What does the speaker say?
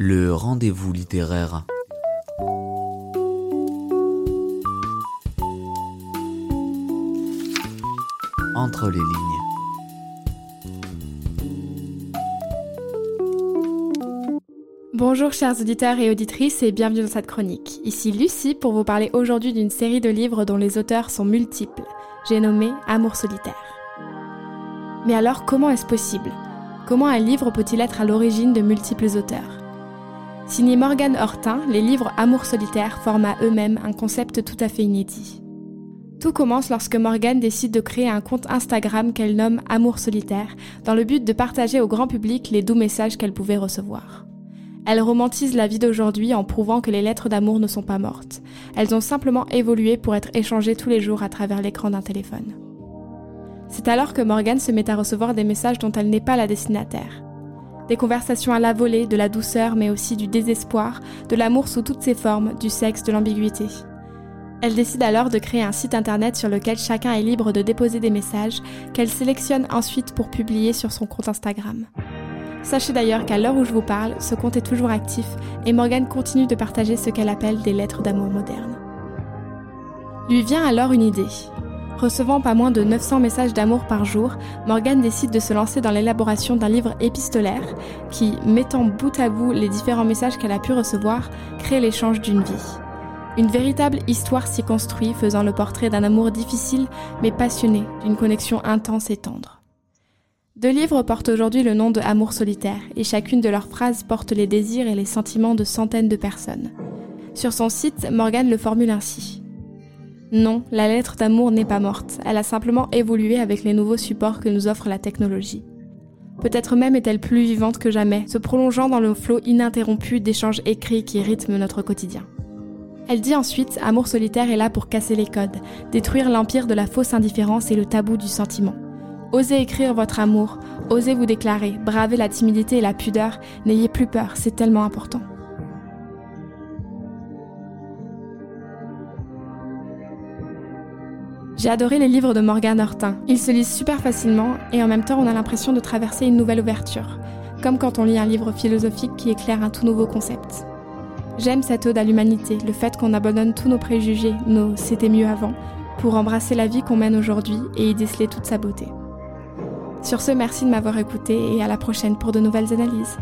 Le rendez-vous littéraire. Entre les lignes. Bonjour chers auditeurs et auditrices et bienvenue dans cette chronique. Ici Lucie pour vous parler aujourd'hui d'une série de livres dont les auteurs sont multiples. J'ai nommé Amour solitaire. Mais alors comment est-ce possible? Comment un livre peut-il être à l'origine de multiples auteurs? Signé Morgane Hortin, les livres Amour solitaire forment à eux-mêmes un concept tout à fait inédit. Tout commence lorsque Morgane décide de créer un compte Instagram qu'elle nomme Amour solitaire, dans le but de partager au grand public les doux messages qu'elle pouvait recevoir. Elle romantise la vie d'aujourd'hui en prouvant que les lettres d'amour ne sont pas mortes. Elles ont simplement évolué pour être échangées tous les jours à travers l'écran d'un téléphone. C'est alors que Morgane se met à recevoir des messages dont elle n'est pas la destinataire. Des conversations à la volée, de la douceur, mais aussi du désespoir, de l'amour sous toutes ses formes, du sexe, de l'ambiguïté. Elle décide alors de créer un site internet sur lequel chacun est libre de déposer des messages qu'elle sélectionne ensuite pour publier sur son compte Instagram. Sachez d'ailleurs qu'à l'heure où je vous parle, ce compte est toujours actif et Morgane continue de partager ce qu'elle appelle des lettres d'amour modernes. Lui vient alors une idée. Recevant pas moins de 900 messages d'amour par jour, Morgane décide de se lancer dans l'élaboration d'un livre épistolaire qui, mettant bout à bout les différents messages qu'elle a pu recevoir, crée l'échange d'une vie. Une véritable histoire s'y construit, faisant le portrait d'un amour difficile mais passionné, d'une connexion intense et tendre. Deux livres portent aujourd'hui le nom de Amour solitaire, et chacune de leurs phrases porte les désirs et les sentiments de centaines de personnes. Sur son site, Morgane le formule ainsi. Non, la lettre d'amour n'est pas morte, elle a simplement évolué avec les nouveaux supports que nous offre la technologie. Peut-être même est-elle plus vivante que jamais, se prolongeant dans le flot ininterrompu d'échanges écrits qui rythment notre quotidien. Elle dit ensuite Amour solitaire est là pour casser les codes, détruire l'empire de la fausse indifférence et le tabou du sentiment. Osez écrire votre amour, osez vous déclarer, bravez la timidité et la pudeur, n'ayez plus peur, c'est tellement important. J'ai adoré les livres de Morgane Hortin. Ils se lisent super facilement et en même temps on a l'impression de traverser une nouvelle ouverture, comme quand on lit un livre philosophique qui éclaire un tout nouveau concept. J'aime cette ode à l'humanité, le fait qu'on abandonne tous nos préjugés, nos c'était mieux avant, pour embrasser la vie qu'on mène aujourd'hui et y déceler toute sa beauté. Sur ce, merci de m'avoir écouté et à la prochaine pour de nouvelles analyses.